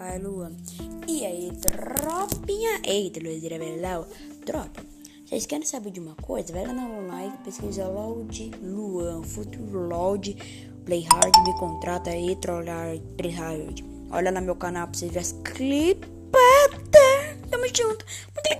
Vai, Luan. E aí, tropinha? Eita, Luiz Irabelau. Tropa, vocês querem saber de uma coisa? Vai lá na live, pesquisa Loud Luan, Futuro Loud, Play Hard, me contrata aí, trollar Play Hard. Olha lá no meu canal pra vocês verem as clipadas. Tamo junto. Muito